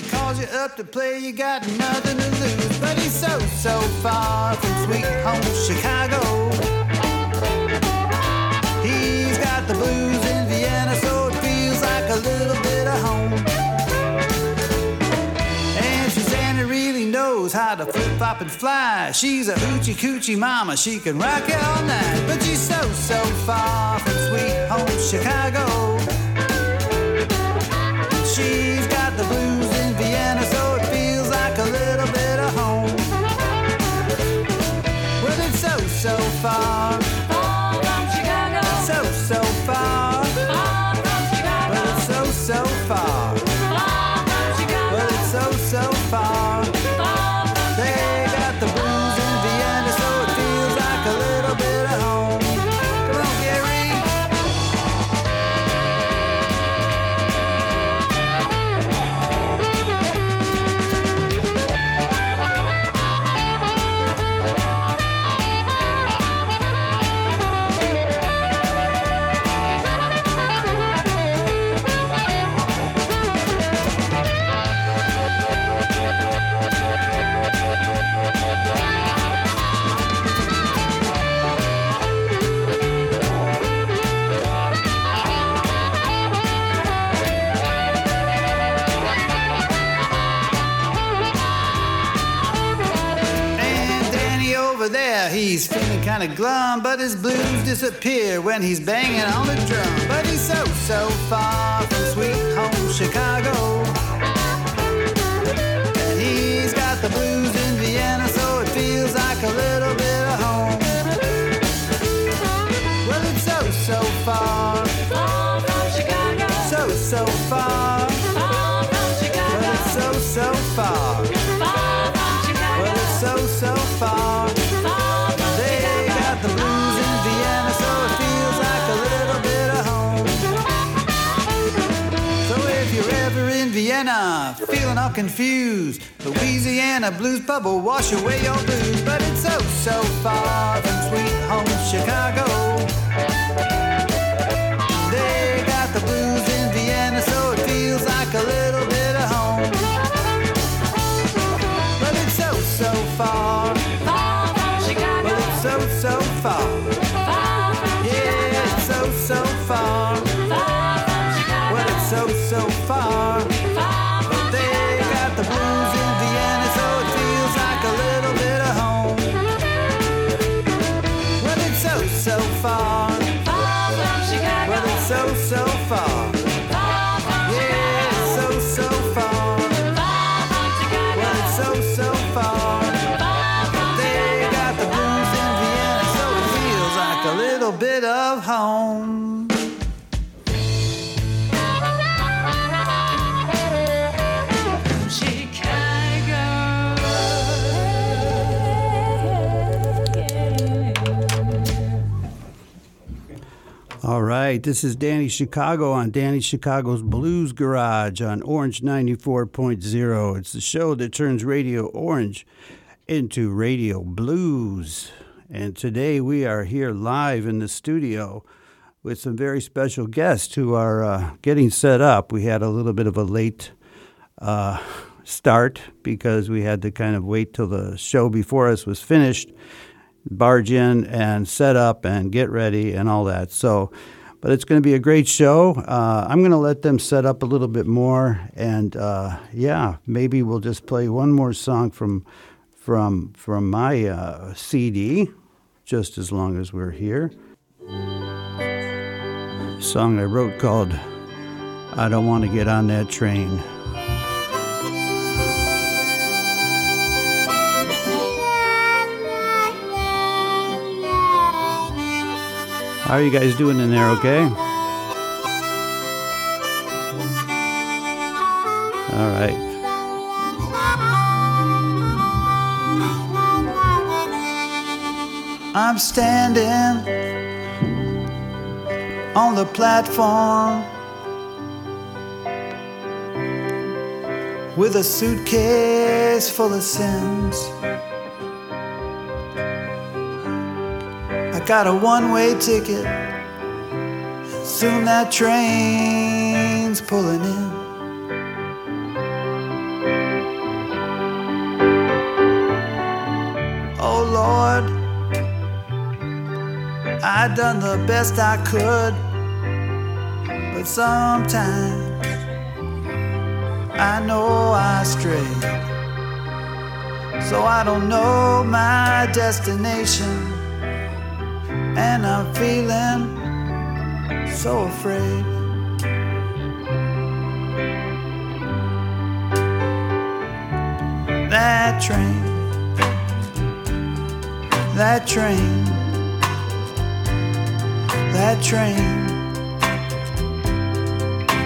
he calls you up to play, you got nothing to lose. But he's so, so far from sweet home Chicago. He's got the blues in Vienna, so it feels like a little bit of home. And Susanna really knows how to flip flop and fly. She's a hoochie coochie mama, she can rock it all night. But she's so, so far from sweet home Chicago. She's got the blues kind of glum, but his blues disappear when he's banging on the drum. But he's so, so far from sweet home Chicago. Confused, Louisiana blues will wash away your blues. But it's so, so far from sweet home Chicago. They got the blues in Vienna, so it feels like a little bit of home. But it's so, so far. But it's so, so far. Yeah, it's so, so far. Far. Right, this is Danny Chicago on Danny Chicago's Blues Garage on Orange 94.0. It's the show that turns Radio Orange into Radio Blues. And today we are here live in the studio with some very special guests who are uh, getting set up. We had a little bit of a late uh, start because we had to kind of wait till the show before us was finished barge in and set up and get ready and all that. So, but it's going to be a great show. Uh, I'm going to let them set up a little bit more, and uh, yeah, maybe we'll just play one more song from from from my uh, CD, just as long as we're here. A song I wrote called "I Don't Want to Get on That Train." How are you guys doing in there? Okay. All right. I'm standing on the platform with a suitcase full of sins. got a one way ticket. Soon that train's pulling in. Oh Lord, I done the best I could, but sometimes I know I stray. So I don't know my destination and I'm feeling so afraid. That train, that train, that train,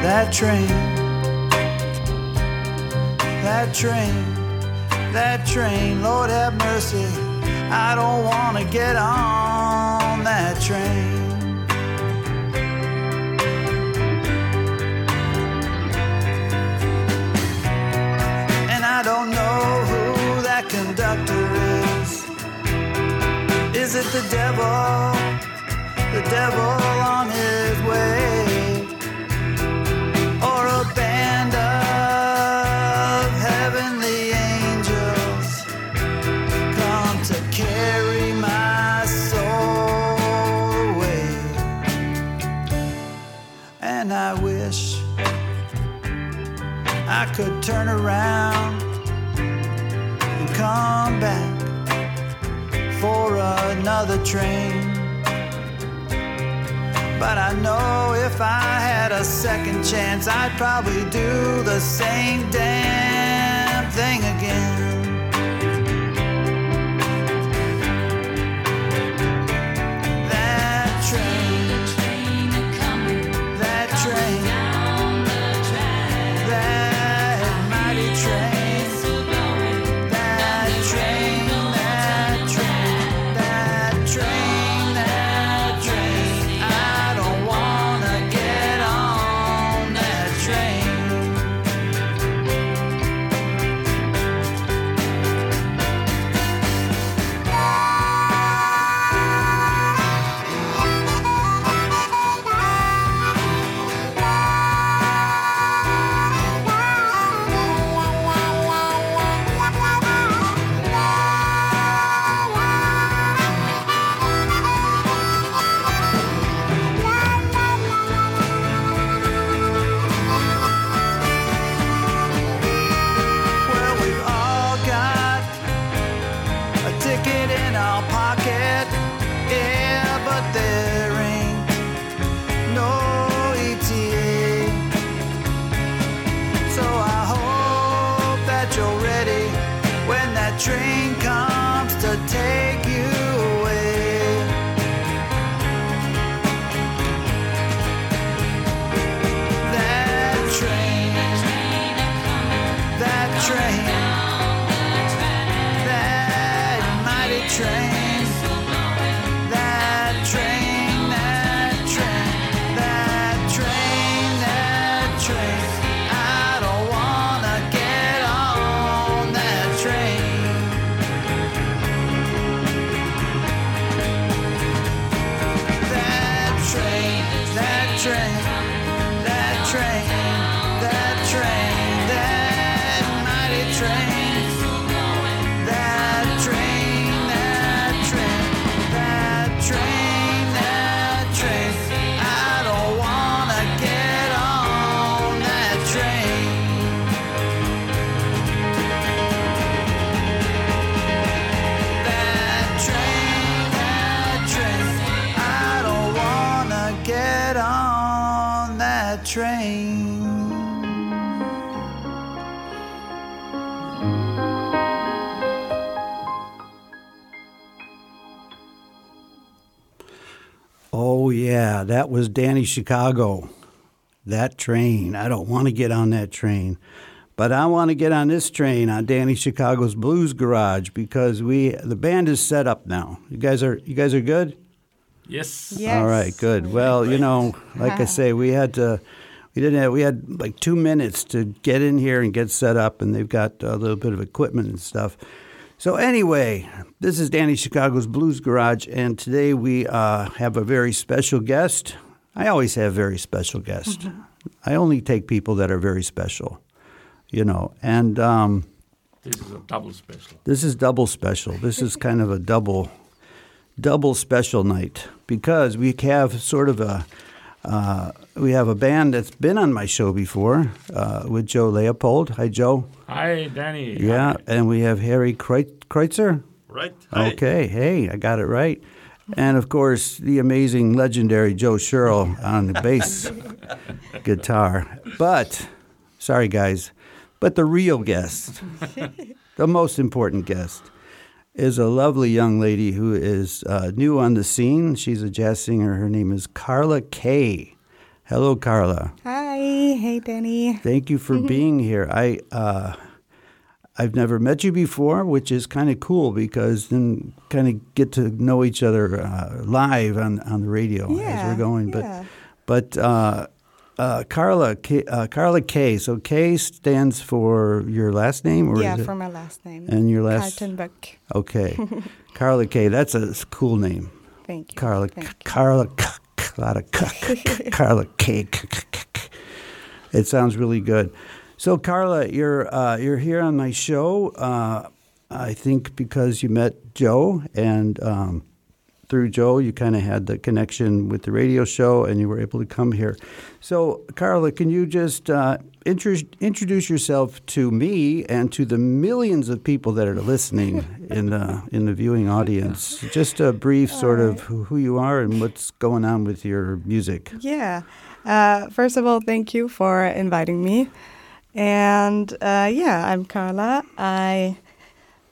that train, that train, that train, Lord have mercy. I don't want to get that train. And I don't know who that conductor is. Is it the devil? The devil on his way? Could turn around and come back for another train. But I know if I had a second chance, I'd probably do the same damn thing again. Train, was Danny Chicago. That train. I don't want to get on that train. But I want to get on this train on Danny Chicago's Blues Garage because we the band is set up now. You guys are you guys are good? Yes. Yes. All right, good. Well, you know, like I say, we had to we didn't have we had like 2 minutes to get in here and get set up and they've got a little bit of equipment and stuff. So anyway, this is Danny Chicago's Blues Garage, and today we uh, have a very special guest. I always have very special guests. I only take people that are very special, you know. And um, This is a double special. this is double special. This is kind of a double, double special night because we have sort of a uh, we have a band that's been on my show before uh, with Joe Leupold. Hi, Joe. Hi, Danny. Yeah, Hi. and we have Harry Kreutzer. Right. Hi. Okay, hey, I got it right. And of course, the amazing, legendary Joe Sherrill on the bass guitar. But, sorry guys, but the real guest, the most important guest, is a lovely young lady who is uh, new on the scene. She's a jazz singer. Her name is Carla K. Hello, Carla. Hi. Hey, Danny. Thank you for being here. I uh, I've never met you before, which is kind of cool because then kind of get to know each other uh, live on, on the radio as we're going. But yeah. but uh, uh, Carla K, uh, Carla K. So K stands for your last name, or yeah, for my last name. and your last. Kaltenbach. Okay, Carla K. That's a cool name. Thank you. Carla, Thank you. Carla, Carla, Carla K. It sounds really good. So, Carla, you're uh, you're here on my show. Uh, I think because you met Joe, and um, through Joe, you kind of had the connection with the radio show, and you were able to come here. So, Carla, can you just uh, intro- introduce yourself to me and to the millions of people that are listening in the in the viewing audience? Just a brief sort of who who you are and what's going on with your music. Yeah. Uh, first of all, thank you for inviting me. And uh, yeah, I'm Carla. I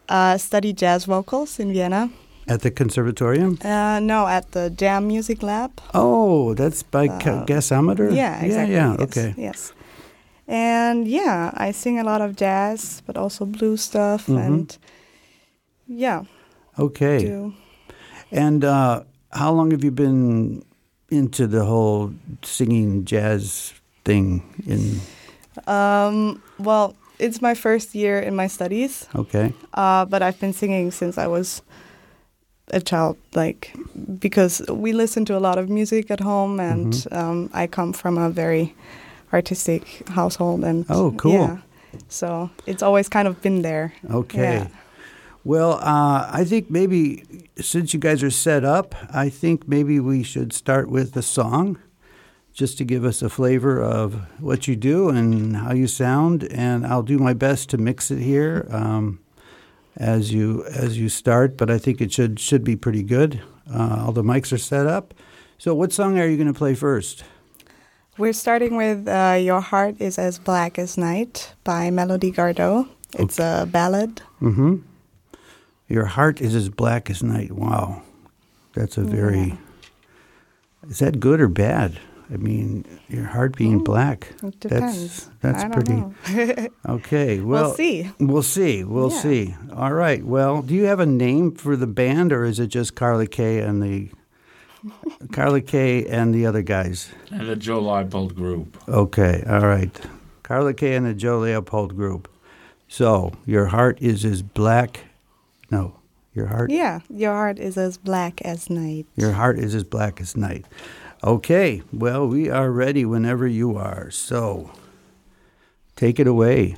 uh, study jazz vocals in Vienna. At the conservatorium? Uh, no, at the Jam Music Lab. Oh, that's by Uh, gasometer? Yeah, exactly. Yeah, yeah, yes, okay. Yes. And yeah, I sing a lot of jazz, but also blues stuff. Mhm. And yeah, Okay. do And uh, how long have you been into the whole singing jazz thing in Um, well, it's my first year in my studies, okay. uh, but I've been singing since I was a child, like because we listen to a lot of music at home, and Mhm. um, I come from a very artistic household, and Oh, cool. yeah, so it's always kind of been there. Okay. Yeah. Well, uh, I think maybe since you guys are set up, I think maybe we should start with the song just to give us a flavor of what you do and how you sound. And I'll do my best to mix it here um, as you as you start. But I think it should should be pretty good. Uh, all the mics are set up. So, what song are you going to play first? We're starting with uh, "Your Heart Is as Black as Night" by Melody Gardot. It's a ballad. Mm-hmm. Your heart is as black as night. Wow, that's a very. Yeah. Is that good or bad? I mean, your heart being Mm, black. It That's depends. that's I don't pretty. know. Okay. Well, we'll see. We'll see. We'll Yeah. see. All right. Well, do you have a name for the band, or is it just Carla K and the Carla K and the other guys? And the Joe Leupold Group. Okay. All right. Carla K and the Joe Leupold Group. So your heart is as black. No, your heart. Yeah, your heart is as black as night. Your heart is as black as night. Okay, well, we are ready whenever you are. So take it away.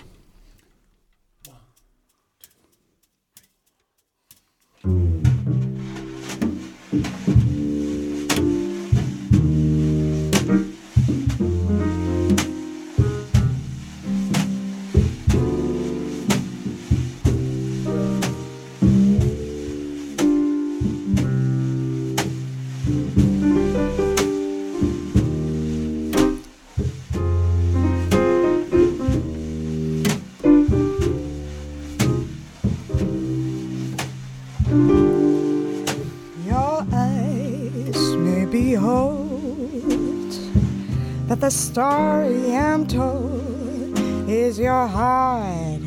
Story I'm told is your heart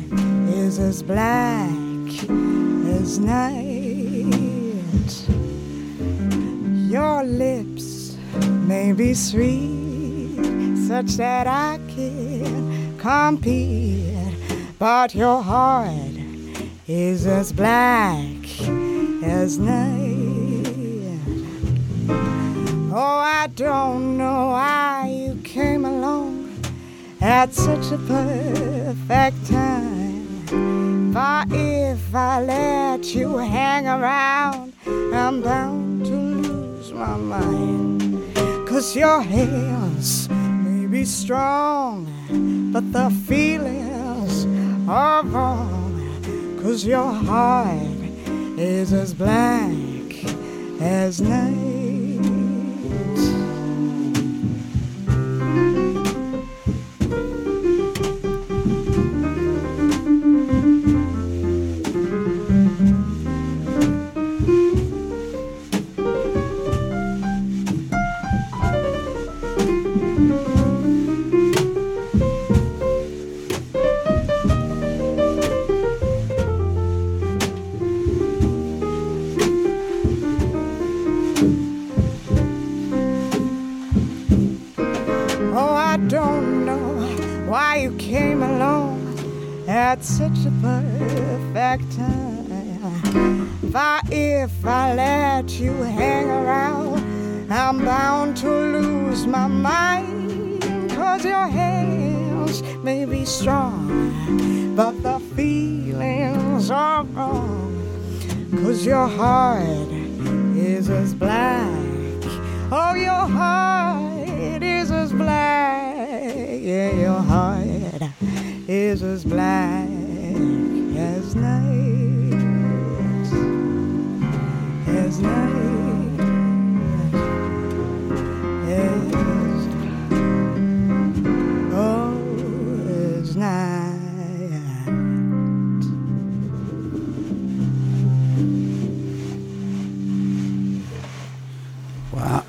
is as black as night. Your lips may be sweet, such that I can compete, but your heart is as black as night. Oh, I don't know along at such a perfect time. For if I let you hang around, I'm bound to lose my mind. Cause your hands may be strong, but the feelings are wrong. Cause your heart is as black as night. Why you came along at such a perfect time. For if I let you hang around, I'm bound to lose my mind. Cause your hands may be strong, but the feelings are wrong. Cause your heart is as black. Oh, your heart is as black. Yeah, your heart is as black as night. As night. Oh.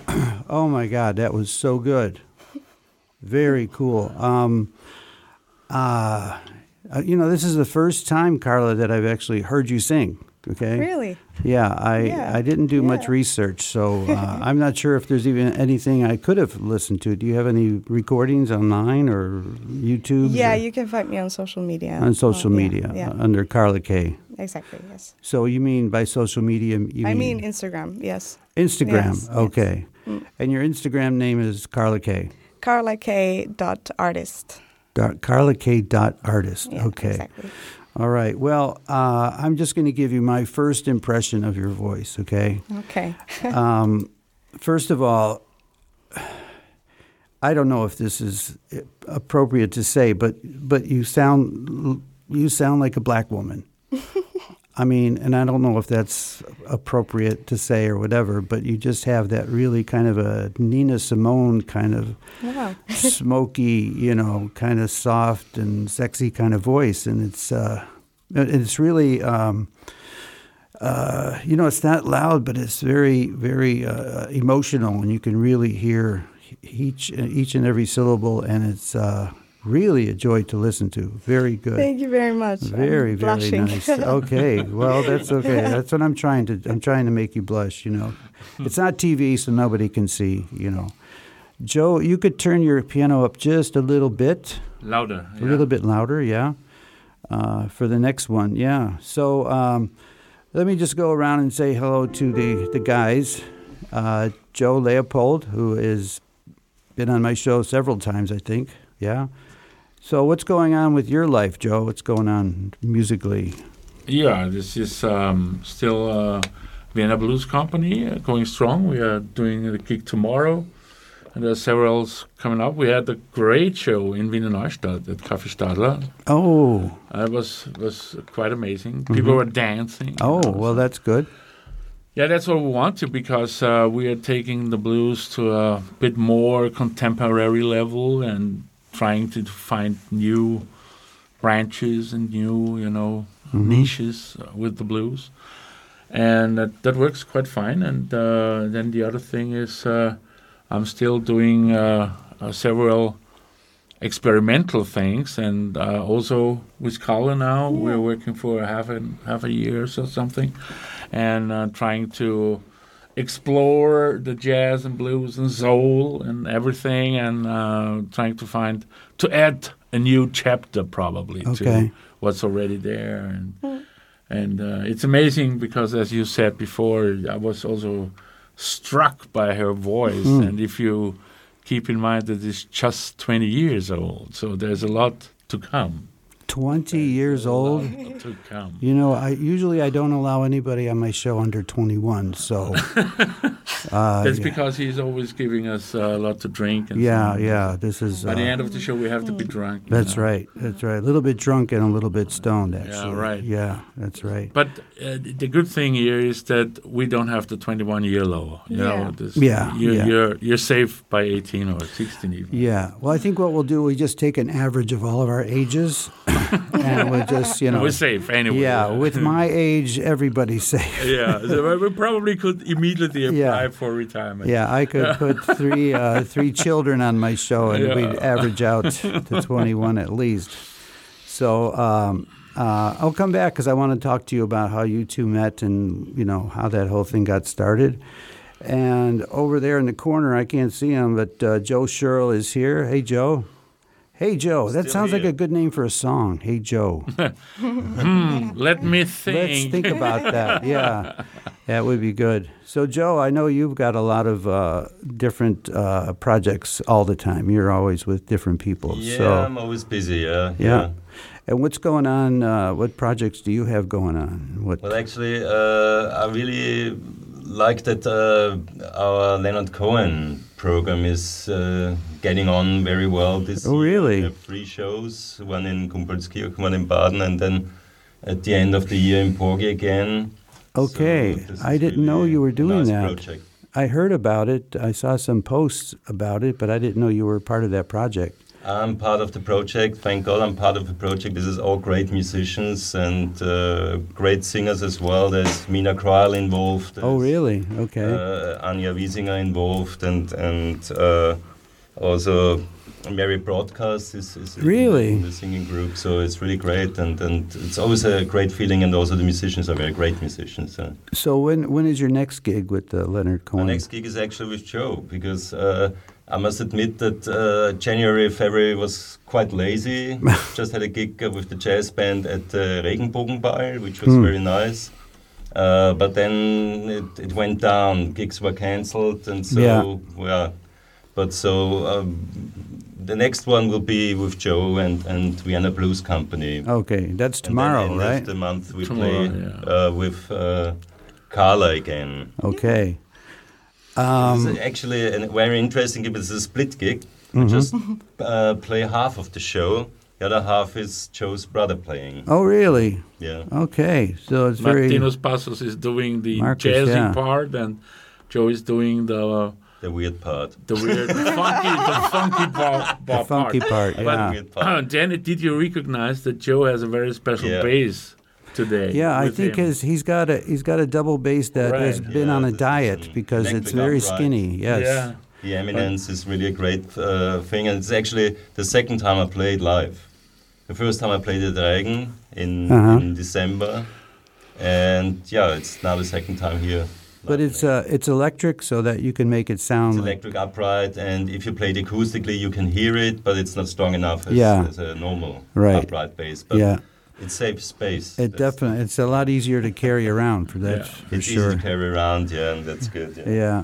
Oh my God, that was so good. Very cool. Um, uh, uh, you know, this is the first time, Carla, that I've actually heard you sing. Okay. Really? Yeah, I Yeah, I didn't do much research, so uh, I'm not sure if there's even anything I could have listened to. Do you have any recordings online or YouTube? Yeah, or you can find me on social media. on social Oh, media Yeah, uh, under Carla K. exactly. Yes. So you mean by social media? You I mean Instagram. Yes. Instagram. yes, yes. okay. Mm. And your Instagram name is Carla K. Carla K. Dot artist. Dot- Carla K. Dot artist. Yeah, okay. Exactly. All right. Well, uh, I'm just going to give you my first impression of your voice. Okay. Okay. um, first of all, I don't know if this is appropriate to say, but but you sound you sound like a black woman. I mean, and I don't know if that's appropriate to say or whatever, but you just have that really kind of a Nina Simone kind of Wow. smoky, you know, kind of soft and sexy kind of voice, and it's uh, it's really. Um, uh, you know, it's not loud, but it's very, very uh, emotional, and you can really hear each each and every syllable, and it's uh, really a joy to listen to. Very good. Thank you very much. I'm Very, very blushing. nice. Okay, well, that's okay. That's what I'm trying to. I'm trying to make you blush. You know, it's not TV, so nobody can see. You know, Joe, you could turn your piano up just a little bit, Louder. a little bit louder. Yeah, uh, for the next one. Yeah. So um, let me just go around and say hello to the the guys. Uh, Joe Leupold, who has been on my show several times, I think. Yeah. So what's going on with your life, Joe? What's going on musically? Yeah, this is um, still uh, Vienna Blues Company uh, going strong. We are doing a gig tomorrow, and there are several coming up. We had a great show in Wiener Neustadt at Café Stadler. Oh, Uh, it was was quite amazing. People were dancing. oh, know, well, so- that's good. Yeah, that's what we want to because uh, we are taking the blues to a bit more contemporary level and trying to find new branches and new, you know, niches uh, with the blues, and that, that works quite fine. And uh, then the other thing is uh, I'm still doing uh, uh, several experimental things, and uh, also with Carla now we're working for half a half a year or something, and uh, trying to explore the jazz and blues and soul and everything, and uh, trying to find to add a new chapter probably Okay. to what's already there, and and uh, it's amazing because as you said before, I was also struck by her voice, and if you keep in mind that it's just 20 years old, so there's a lot to come. 20 years old. to come. You know, I usually I don't allow anybody on my show under 21. So uh, That's yeah. because he's always giving us uh, a lot to drink. And yeah, so- yeah. This is. By the uh, end of the show, we have to be drunk. That's know. right. That's right. A little bit drunk and a little bit stoned, actually. Yeah, right. Yeah, that's right. But uh, the good thing here is that we don't have the 21 year law. You Yeah. know, this, Yeah, You're, yeah. you're you're safe by 18 or 16 even. Yeah. Well, I think what we'll do, we just take an average of all of our ages, and we'll just, you know. We're safe anyway. Yeah, with my age, everybody's safe. yeah, so we probably could immediately apply Yeah. for retirement. Yeah, I could put three uh, three children on my show, and Yeah. we'd average out to 21 at least. So um, uh, I'll come back because I want to talk to you about how you two met and you know how that whole thing got started. And over there in the corner, I can't see him, but uh, Joe Sherrill is here. Hey, Joe. Hey, Joe. That Still sounds like a good name for a song. Hey, Joe. Let me think. Let's think about that. Yeah, that would be good. So, Joe, I know you've got a lot of uh, different uh, projects all the time. You're always with different people. Yeah, so, I'm always busy. Yeah. yeah. And what's going on? Uh, what projects do you have going on? What? Well, actually, uh, I really like that uh, our Leonard Cohen program is uh, getting on very well this Oh, year. really? We have three shows, one in Gumpoldskirchen, one in Baden, and then at the end of the year in Porgy again. Okay, So I didn't know you were doing nice that. Project. I heard about it. I saw some posts about it, but I didn't know you were part of that project. I'm part of the project. Thank God I'm part of the project. This is all great musicians and uh, great singers as well. There's Mina Kreil involved. Oh, really? Okay. Uh, Anja Wiesinger involved and and uh, also Mary Broadcast is, is in- Really? in the singing group. So it's really great and, and it's always a great feeling. And also the musicians are very great musicians. Uh, so when when is your next gig with uh, Leonard my Cohen? next gig is actually with Joe because uh, I must admit that uh, January, February was quite lazy. Just had a gig uh, with the jazz band at the Regenbogenball, which was Hmm. very nice. Uh, but then it, it went down. Gigs were cancelled, and so Yeah. yeah. But so um, the next one will be with Joe and and Vienna Blues Company. Okay, that's And then tomorrow, end right? of the month we Tomorrow, play yeah. uh, with uh, Carla again. Okay. It's Um, actually a very interesting gig. It's a split gig. Mm-hmm. We just uh, play half of the show. The other half is Joe's brother playing. oh, really? Yeah. Okay, so it's very. Martinos Passos is doing the Marcus, jazzy yeah. part, and Joe is doing the uh, The weird part. the weird, funky, the funky bar, the funky part, The yeah. weird part. Janet, did you recognize that Joe has a very special Yeah. bass today? Yeah, I think him? his he's got a he's got a double bass that has Right. been Yeah, on a diet because it's very upright. skinny. Yes. Yeah. The Eminence is really a great uh, thing, and it's actually the second time I played live. The first time I played at Regen in, Uh-huh. in December, and yeah, it's now the second time here. But it's playing. uh it's electric so that you can make it sound It's like electric upright, and if you play it acoustically, you can hear it, but it's not strong enough as, Yeah. as a normal Right. upright bass. But yeah. It saves space. It That's- definitely it's a lot easier to carry around for that Yeah. for It's sure. easy to carry around, yeah, and that's good. Yeah. Yeah.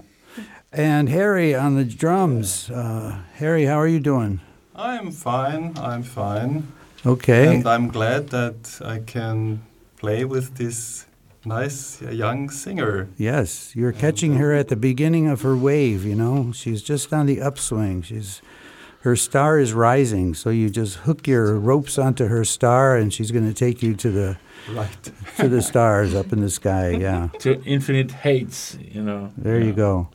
And Harry on the drums. Uh, Harry, how are you doing? I'm fine. I'm fine. Okay. And I'm glad that I can play with this nice uh, young singer. Yes, you're catching her at the beginning of her wave, you know. She's just on the upswing. She's her star is rising, so you just hook your ropes onto her star and she's going to take you to the Right. to the stars up in the sky, yeah. to infinite heights. you know. There you go.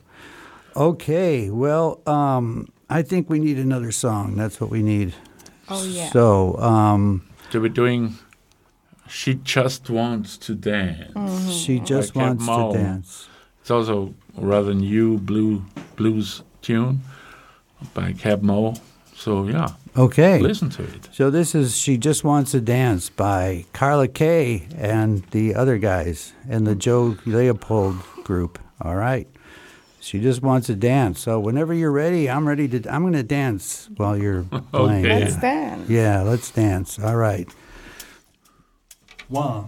Okay, well, um, I think we need another song. That's what we need. Oh yeah. So, um, So we're doing She Just Wants to Dance. she just Like wants Mo. to dance. It's also a rather new blue blues tune by Keb' Mo'. So yeah, Okay. listen to it. So this is She Just Wants to Dance by Carla K and the other guys and the Joe Leupold group. All right. She just wants to dance. So whenever you're ready, I'm ready to I'm going to dance while you're playing. Okay. Let's dance. Yeah, let's dance. All right. One,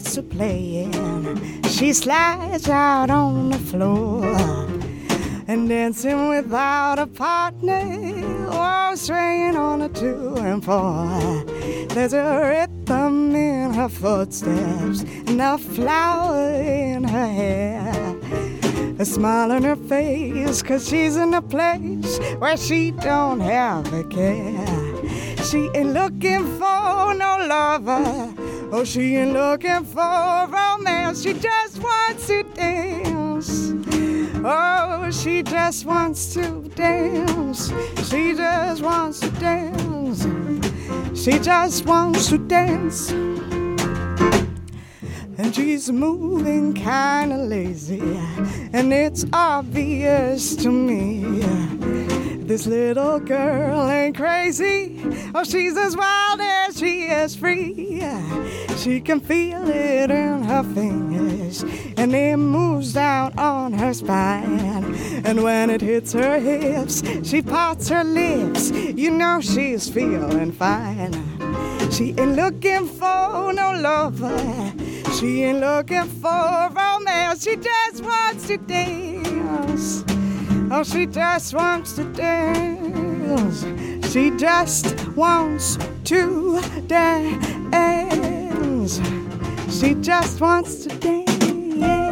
starts to playing, she slides out on the floor and dancing without a partner, oh, swaying on a two and four. There's a rhythm in her footsteps and a flower in her hair. A smile on her face, cause she's in a place where she don't have a care. She ain't looking for no lover. Oh, she ain't looking for romance. She just wants to dance. Oh, she just wants to dance. She just wants to dance. She just wants to dance. And she's moving kinda lazy, and it's obvious to me. This little girl ain't crazy, oh, she's as wild as she is free. She can feel it in her fingers, and it moves down on her spine. And when it hits her hips, she parts her lips. You know she's feeling fine. She ain't looking for no lover. She ain't looking for romance. She just wants to dance. Oh, she just wants to dance. She just wants to dance. She just wants to dance.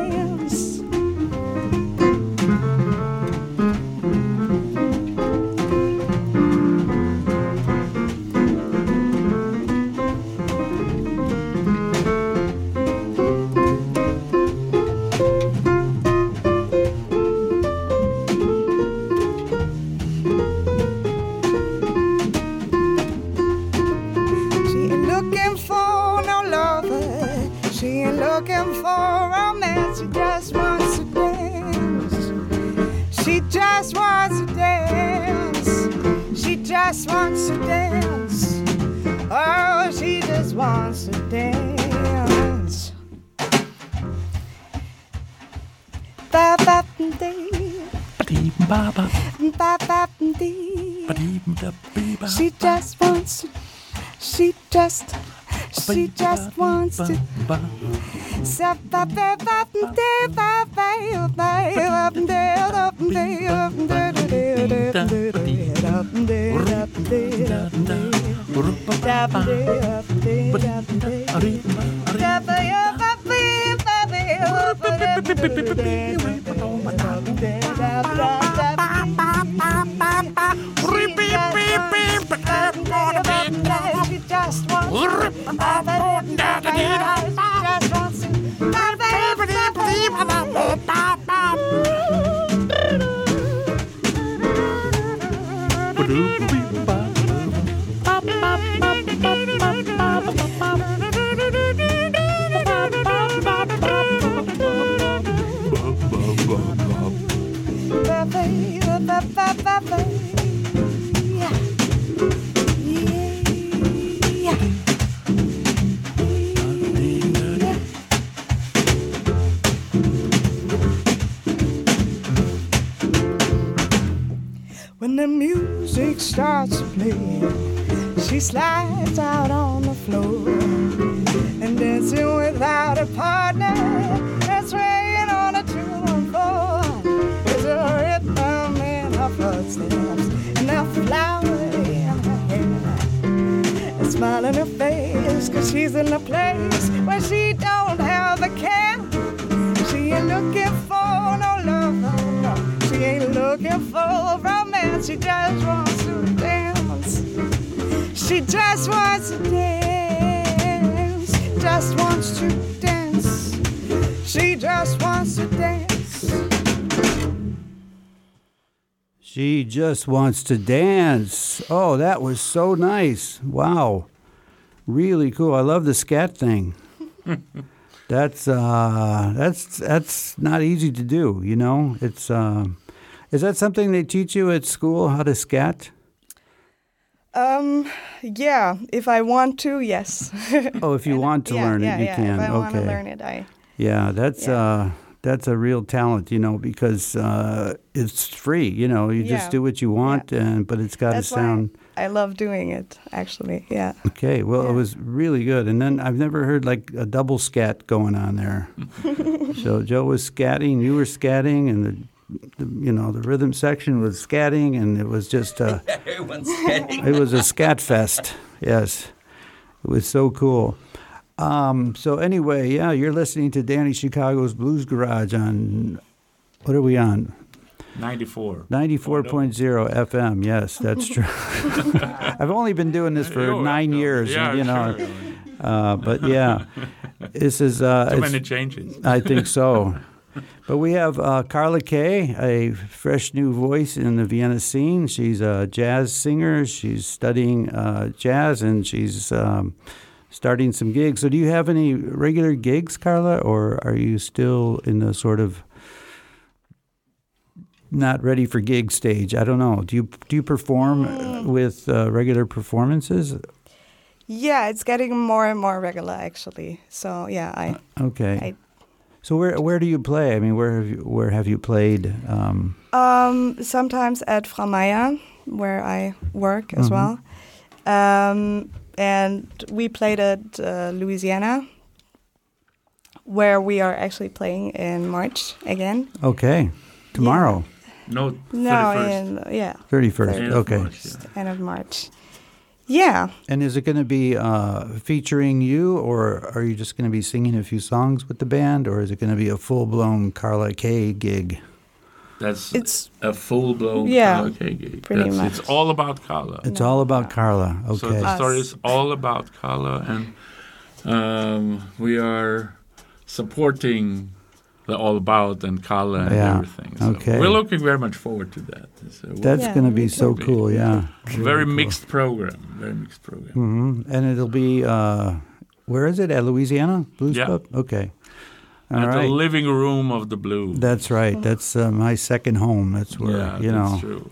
To. Starts playing, she slides out on the floor and dancing without a partner. That's swaying on a two and four. There's a rhythm in her footsteps and a flower in her hair. A smile on her face, cause she's in a place where she don't have a care. She ain't looking for no love, no, no. She ain't looking for romance. She just wants. She just wants to dance. Just wants to dance. She just wants to dance. She just wants to dance. Oh, that was so nice. Wow. Really cool. I love the scat thing. that's uh that's that's not easy to do, you know? It's uh, is that something they teach you at school how to scat? Um, yeah, if I want to, yes. Oh, if you And, want to yeah, learn yeah, it, you yeah. can. If I want to learn it, I. Yeah, that's Yeah. uh that's a real talent, you know, because uh it's free, you know, you Yeah. just do what you want and but it's got to sound I love doing it. Actually, yeah. Okay, well, Yeah. it was really good. And then I've never heard like a double scat going on there. so Joe was scatting, you were scatting, and the, the you know the rhythm section was scatting, and it was just uh, Everyone's getting. it was a scat fest. Yes, it was so cool. Um, so anyway, yeah, you're listening to Danny Chicago's Blues Garage on what are we on? 94. 94.0 FM. Yes, that's true. I've only been doing this for nine no. years, Yeah, you know. sure. Uh, but yeah, this is uh, Too many changes. I think so. But we have uh, Carla K, a fresh new voice in the Vienna scene. She's a jazz singer. She's studying uh, jazz and she's um, starting some gigs. So, do you have any regular gigs, Carla, or are you still in the sort of not ready for gig stage? I don't know. Do you do you perform uh, with uh, regular performances? Yeah, it's getting more and more regular actually. So yeah, I Okay. I- so where where do you play? I mean, where have you where have you played? Um, um sometimes at Frau Meyer where I work as Mhm. well. Um and we played at uh, Louisiana where we are actually playing in March again. okay, tomorrow, No, 31st. No, in yeah, thirty first. End of Okay. March, yeah. end of March. Yeah. And is it going to be uh, featuring you, or are you just going to be singing a few songs with the band, or is it going to be a full blown Carla K gig? That's It's a full blown Yeah, Carla K gig. pretty That's, much. It's all about Carla. It's No. all about Carla. So Okay. the story is all about Carla, and um, we are supporting the All About and Carla and Yeah, everything. So okay. We're looking very much forward to that. It's a That's Yeah, going to be so too. cool. Yeah. very mixed program. Very mixed program. hmm And it'll be uh, where is it? At Louisiana Blues Yeah. Club. Okay. All At right. the living room of the blues. That's right. That's uh, my second home. That's where yeah, you that's know. true.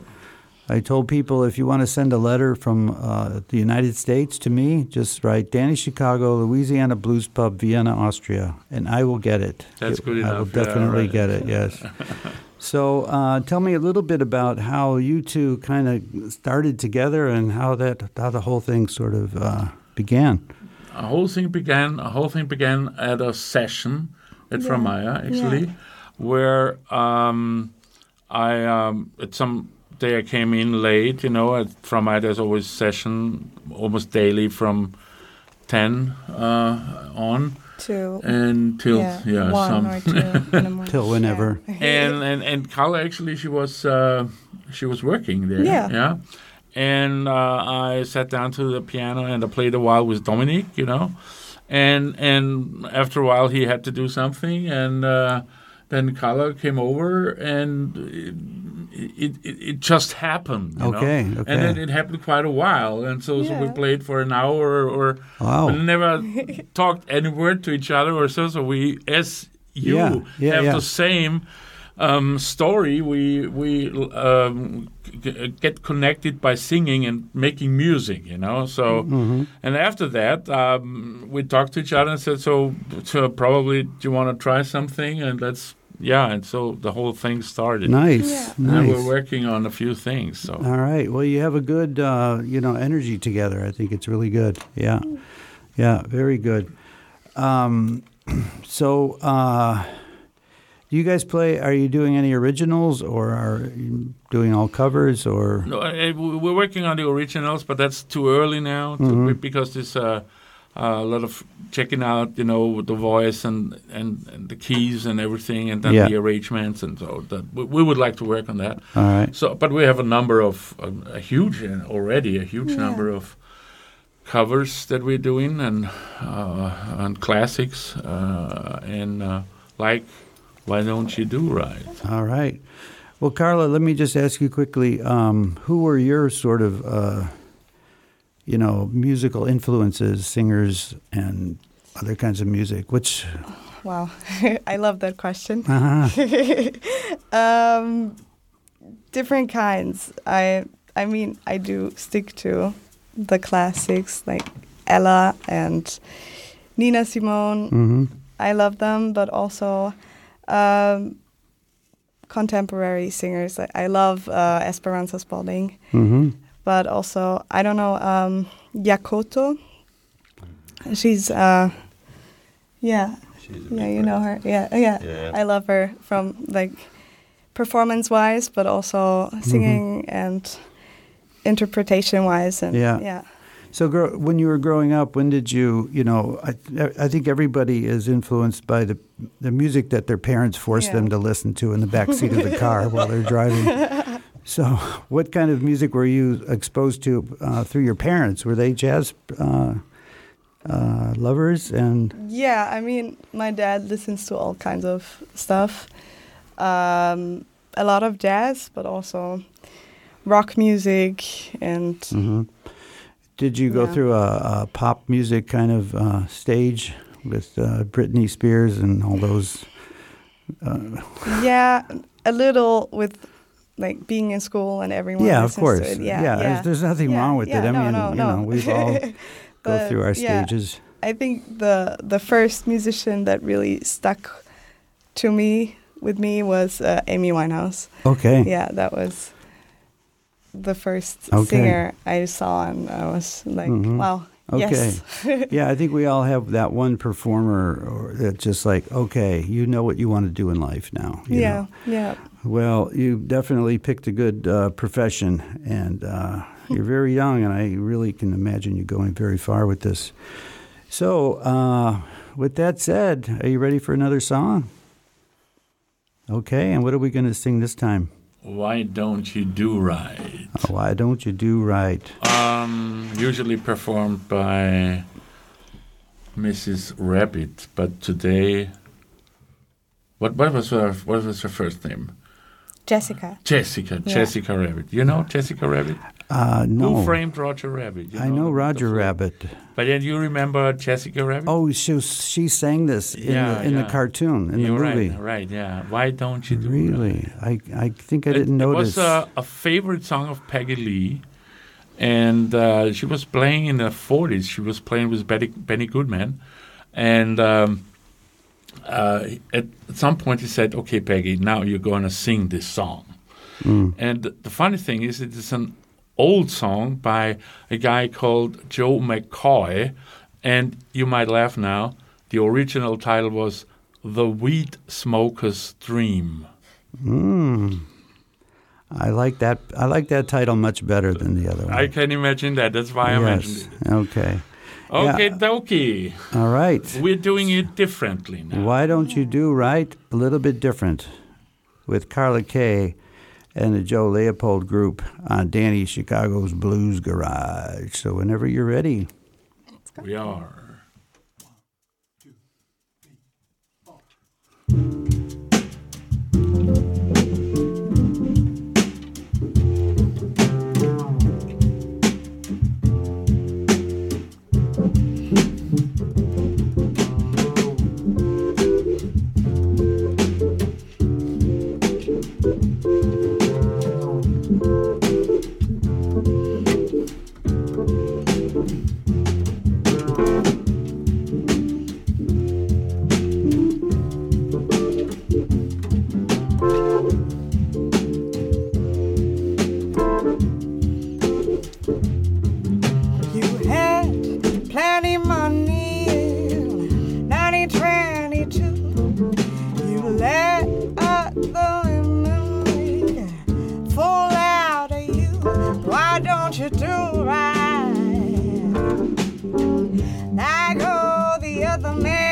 I told people if you want to send a letter from uh, the United States to me, just write Danny Chicago, Louisiana Blues Pub, Vienna, Austria, and I will get it. That's It- good I will enough. Yeah, definitely right. get it. Yes. so, uh, tell me a little bit about how you two kind of started together and how that how the whole thing sort of uh, began. a whole thing began a whole thing began at a session at Yeah. Frau Meyer actually where um, I um, at some day I came in late you know at Frau Meyer there's always session almost daily from 10 uh, on two until yeah, yeah, one some or two in the morning. Till whenever. Yeah. and and and Carla actually she was uh, she was working there. Yeah. Yeah. And uh, I sat down to the piano and I played a while with Dominic, you know, and and after a while he had to do something and. Then Carla came over, and it, it, it just happened. You Okay, know? okay. And then it happened quite a while, and so, so we played for an hour, or Wow. we never talked any word to each other, or so. So we, as you Yeah, yeah, have yeah. the same um, story. We we um, g- get connected by singing and making music, you know. So Mm-hmm. and after that, um, we talked to each other and said, "So, so probably do you want to try something?" And that's yeah. And so the whole thing started. Nice. Yeah. And Nice. we're working on a few things. So All right. Well, you have a good, uh, you know, energy together. I think it's really good. Yeah, yeah, very good. Um, so, uh, do you guys play? Are you doing any originals, or are you doing all covers, or? No, uh, we- we're working on the originals, but that's too early now to, Mhm. because there's uh, a lot of checking out, you know, the voice and, and, and the keys and everything, and then Yeah. the arrangements, and so that we, we would like to work on that. All right. So, but we have a number of a, a huge uh, already a huge Yeah. number of covers that we're doing and uh, and classics uh, and uh, like why don't you do right? All right. Well, Carla, let me just ask you quickly: um, Who were your sort of, uh, you know, musical influences, singers, and other kinds of music? Which? Wow, I love that question. Uh-huh. um, different kinds. I I mean, I do stick to the classics like Ella and Nina Simone. hmm I love them, but also um, contemporary singers. I, I love uh, Esperanza Spalding, hmm but also I don't know um, Y'akoto. She's uh, yeah, She's yeah, you know her. Yeah, yeah, Yeah. I love her from like performance wise, but also singing and interpretation wise, and Yeah. yeah. So, grow, when you were growing up, when did you, you know, I, I think everybody is influenced by the the music that their parents force Yeah. them to listen to in the back seat of the car while they're driving. So, what kind of music were you exposed to uh, through your parents? Were they jazz uh, uh, lovers? And Yeah, I mean, my dad listens to all kinds of stuff. Um, a lot of jazz, but also rock music and Mhm. Did you go Yeah. through a, a pop music kind of uh, stage with uh, Britney Spears and all those? yeah, a little with like being in school and everyone. yeah, of course. To it. Yeah, there's, yeah. there's nothing Yeah, wrong with yeah, it. I no, mean, no, you no. know, we've all go through our yeah, stages. I think the the first musician that really stuck to me with me was uh, Amy Winehouse. Okay. Yeah, that was the first Okay. singer I saw, and I was like, Mhm. wow, Okay. yes. yeah, I think we all have that one performer or that's just like, okay, you know what you want to do in life now. you yeah, know. yeah. Well, you definitely picked a good uh, profession, and uh, you're very young, and I really can imagine you going very far with this. So, uh, with that said, are you ready for another song? Okay, and what are we going to sing this time? Why don't you do right? Why don't you do right? Um, usually performed by Mrs. Rabbit, but today, what what was her what was her first name? Jessica. Jessica. Yeah. Jessica Rabbit. You know Jessica Rabbit? Uh, no, Who framed Roger Rabbit? You I know the- Roger Rabbit. But then you remember Jessica Rabbit? Oh, she was, she sang this in, Yeah, the, in the cartoon in You're the movie. right. Right. Yeah. Why don't you do Really, I I think I It- didn't it, notice. was uh, a favorite song of Peggy Lee, and uh, she was playing in the 40s. She was playing with Betty, Benny Goodman, and um, uh, at, some point he said, "Okay, Peggy, now you're going to sing this song." And the funny thing is, it is an old song by a guy called Joe McCoy, and you might laugh now. The original title was "The Weed Smoker's Dream." Mm. I like that. I like that title much better than the other one. I can imagine that. That's why I mentioned it. Okay. Okay, Yeah. dokie. All right. We're doing it differently now. Why don't you do right a little bit different with Carla K and the Jo Leupold group on Danny Chicago's Blues Garage. So whenever you're ready. We are. You all the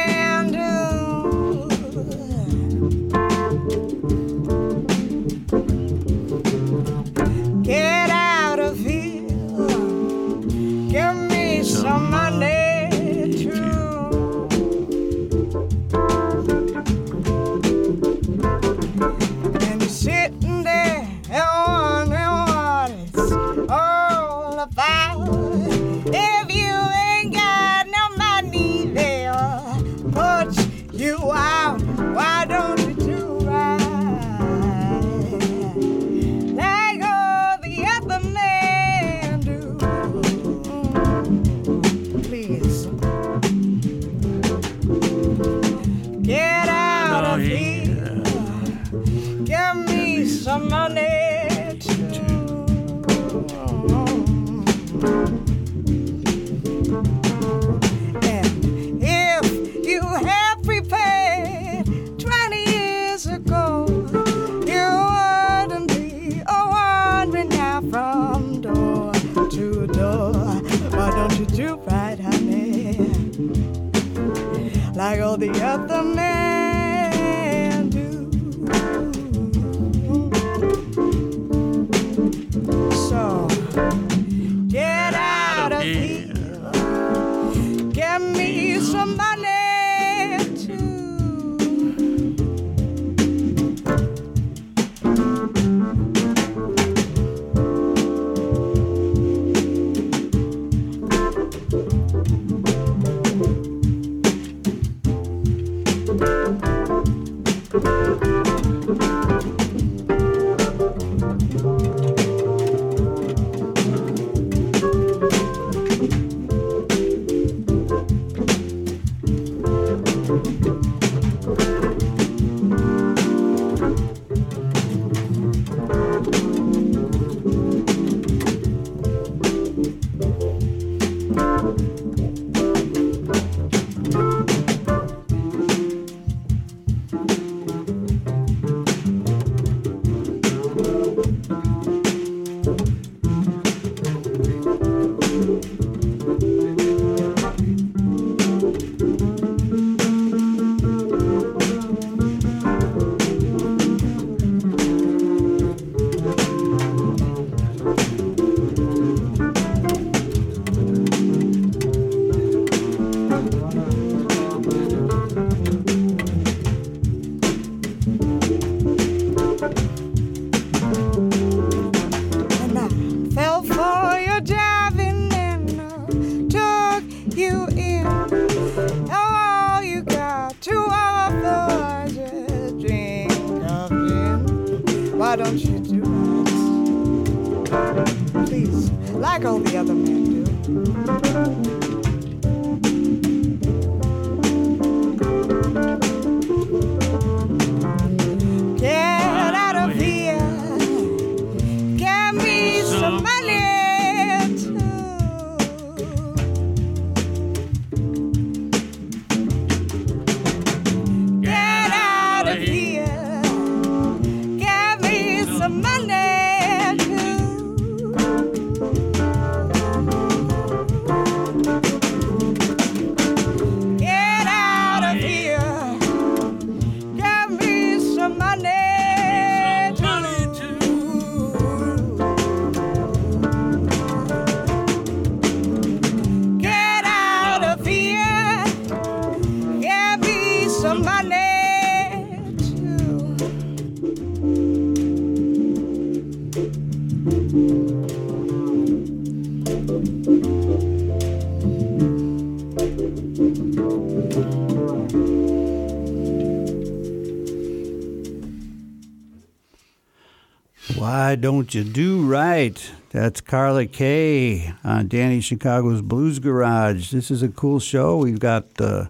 Why don't you do right? That's Carla K on Danny Chicago's Blues Garage. This is a cool show. We've got uh,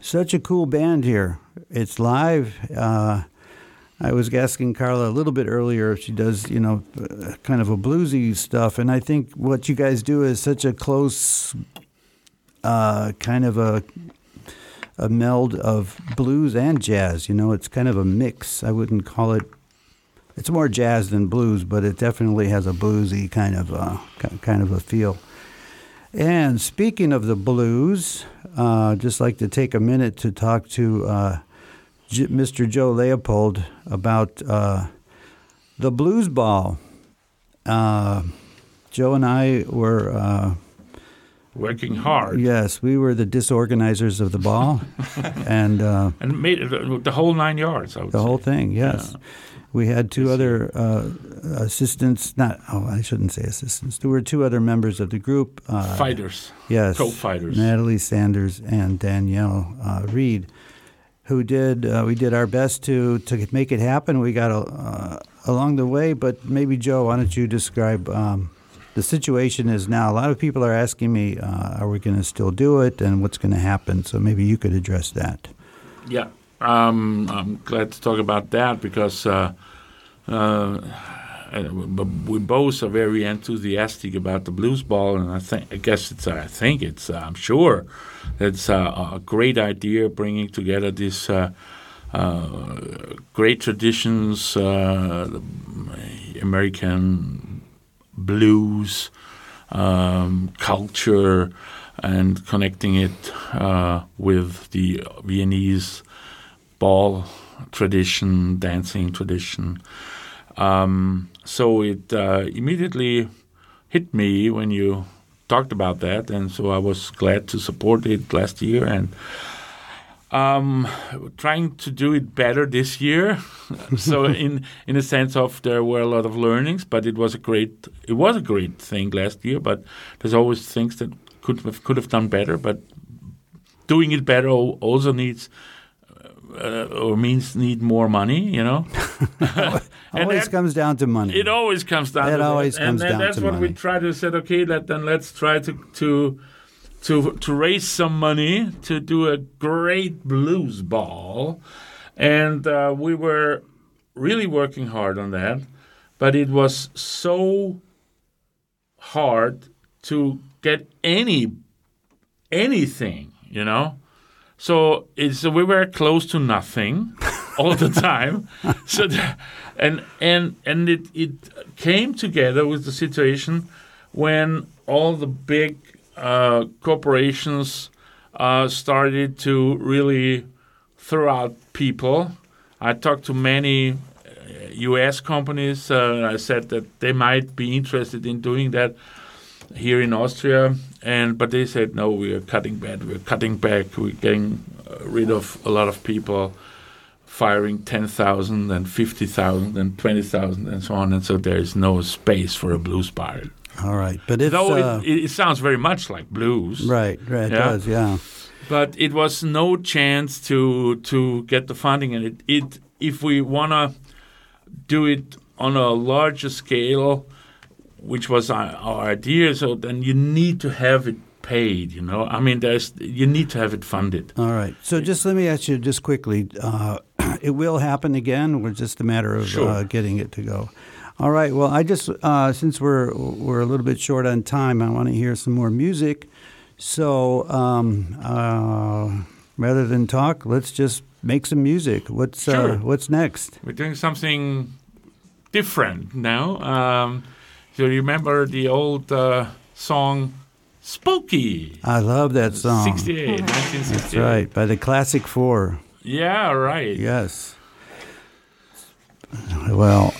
such a cool band here. It's live. Uh, I was asking Carla a little bit earlier if she does, you know, uh, kind of a bluesy stuff, and I think what you guys do is such a close, uh, kind of a a meld of blues and jazz. You know, it's kind of a mix. I wouldn't call it it's more jazz than blues, but it definitely has a bluesy kind of uh, ki- kind of a feel. And speaking of the blues, uh, just like to take a minute to talk to uh, J- Mr. Jo Leupold about uh, the Blues Ball. Uh, Jo and I were uh, Working hard. yes, we were the disorganizers of the ball, and. Uh, And made it, uh, the whole nine yards, I would The say. whole thing, yes. Yeah. We had two other uh, assistants, not, oh, I shouldn't say assistants. There were two other members of the group. Uh, Fighters. Yes. Co-fighters. Natalie Sanders and Danielle uh, Reed, who did, uh, we did our best to, to make it happen. We got uh, along the way, but maybe, Jo, why don't you describe um, the situation is now? A lot of people are asking me, uh, are we going to still do it and what's going to happen? So maybe you could address that. Yeah, um, I'm glad to talk about that because uh, uh, we both are very enthusiastic about the blues ball, and I think I guess it's I think it's uh, I'm sure it's uh, a great idea bringing together these uh, great traditions, American blues um, culture, and connecting it uh, with the Viennese ball tradition, dancing tradition. Um, so it uh, immediately hit me when you talked about that, and so I was glad to support it last year and um, trying to do it better this year. so in in a sense of there were a lot of learnings, but it was a great it was a great thing last year. But there's always things that could have could have done better. But doing it better also needs. Uh, or means need more money, you know. And always that- comes down to money. it always comes down. It to always that. comes and, down and that's to what we money. try to say. Okay, let, then let's try to to to to raise some money to do a great blues ball, and uh, we were really working hard on that, but it was so hard to get any anything, you know. So it's we were close to nothing all the time. so the, and and and it it came together with the situation when all the big uh, corporations uh, started to really throw out people. I talked to many uh, U.S. companies. Uh, I said that they might be interested in doing that here in Austria, and but they said no, we are cutting back. We're cutting back. We're getting uh, rid of a lot of people, firing ten thousand and 50,000 and 20,000 and fifty thousand and twenty thousand and so on. And so there is no space for a blues bar. All right, but it's Though uh, it, it sounds very much like blues, right, right, it Yeah. does, yeah. but it was no chance to to get the funding and it, it if we want to do it on a larger scale which was our, our idea so then you need to have it paid you know i mean there's you need to have it funded All right. So just let me ask you just quickly. Uh, it will happen again. We're just a matter of Sure. uh, getting it to go. All right. Well, I just uh, since we're we're a little bit short on time, I want to hear some more music. So um, uh, rather than talk, let's just make some music. What's Sure. uh, what's next? we're doing something different now um, you remember the old uh, song spooky I love that song. 68 1968 That's right, by the Classics IV. yeah right Yes. Well,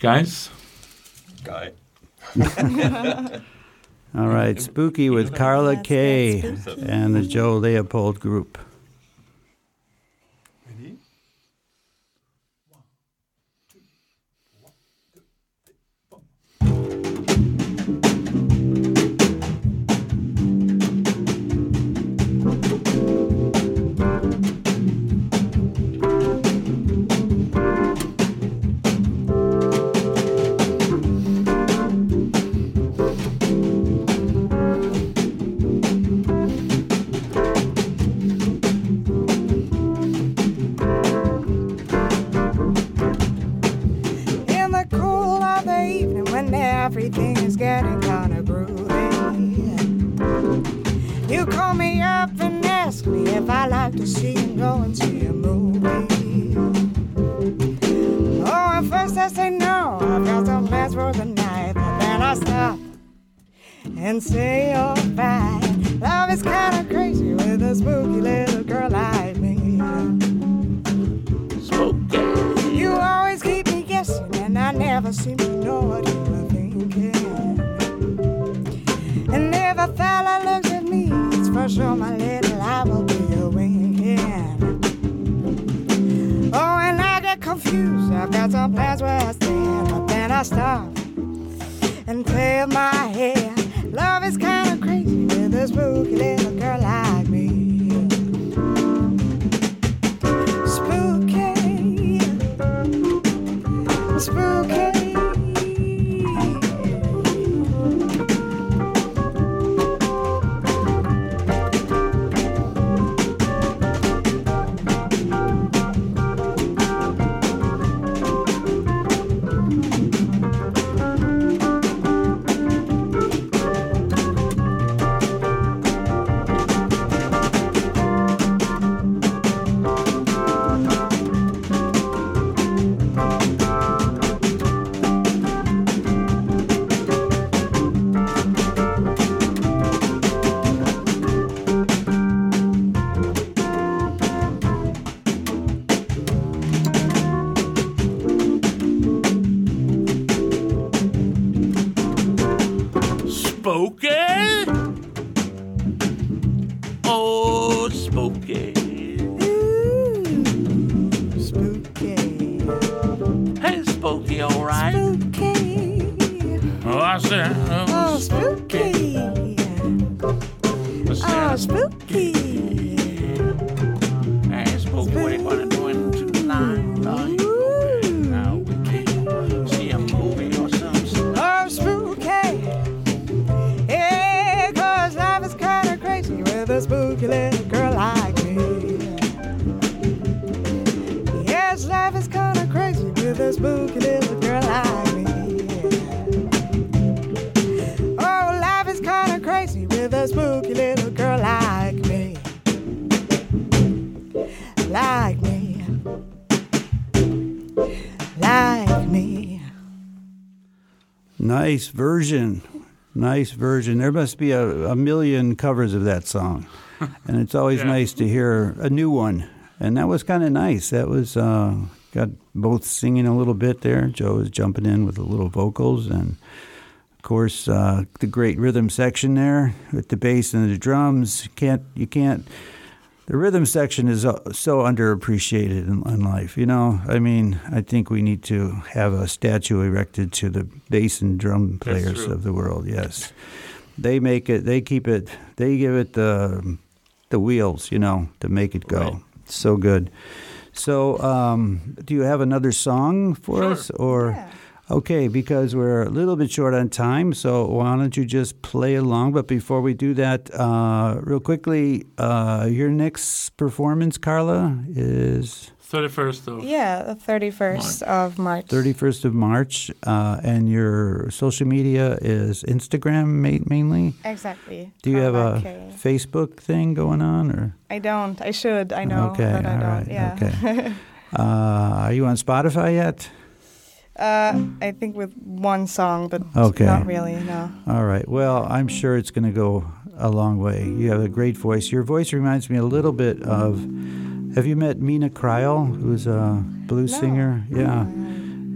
guys Guy. all right. Spooky with Carla K and the Jo Leupold Group. Like to see and go and see a movie. Oh, at first I say no, I've got some plans for the night, but then I stop and say, alright. Love is kinda crazy with a spooky little girl like me. Spooky. You always keep me guessing, and I never seem to know what you were thinking. And if a fella looks at me, it's for sure my little confused. I've got some plans where I stand, but then I stop and play with my hair. Love is kind of crazy with a spooky little girl like me. Nice version. Nice version. There must be a, a million covers of that song. and it's always Yeah. nice to hear a new one. And that was kind of nice. That was uh, got both singing a little bit there. Jo was jumping in with the little vocals. And of course, uh, the great rhythm section there with the bass and the drums. Can't You can't. The rhythm section is uh, so underappreciated in, in life. You know, I mean, I think we need to have a statue erected to the bass and drum players of the world. Yes, they make it. They keep it. They give it the the wheels. You know, to make it go. Right. So good. So, um, do you have another song for Sure. us, or? Yeah. Okay, because we're a little bit short on time, so why don't you just play along? But before we do that, uh, real quickly, uh, your next performance, Carla, is 31st of Yeah, the 31st of March. 31st of March, uh, and your social media is Instagram ma- mainly. Exactly. Do you have Carla a K. Facebook thing going on, or I don't. I should. I know, Okay, but I all don't. right, yeah. okay. uh, are you on Spotify yet? Uh, I think with one song, but Okay. not really. No. All right. Well, I'm sure it's going to go a long way. You have a great voice. Your voice reminds me a little bit of. Have you met Meena Cryle, who's a blues No. singer? Yeah,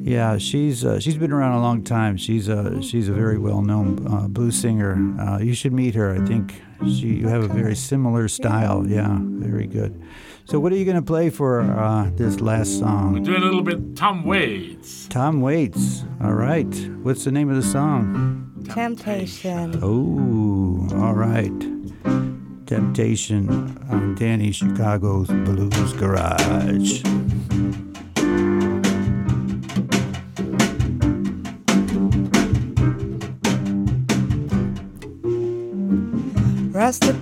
yeah. She's uh, she's been around a long time. She's a she's a very well known uh, blues singer. Uh, you should meet her. I think she you have a very similar style. Yeah, very good. So, what are you going to play for uh, this last song? We song? do a little bit Tom Waits. Tom Waits. All right. What's the name of the song? Temptation. Oh, all right. Temptation on Danny Chicago's Blues Garage. Rusted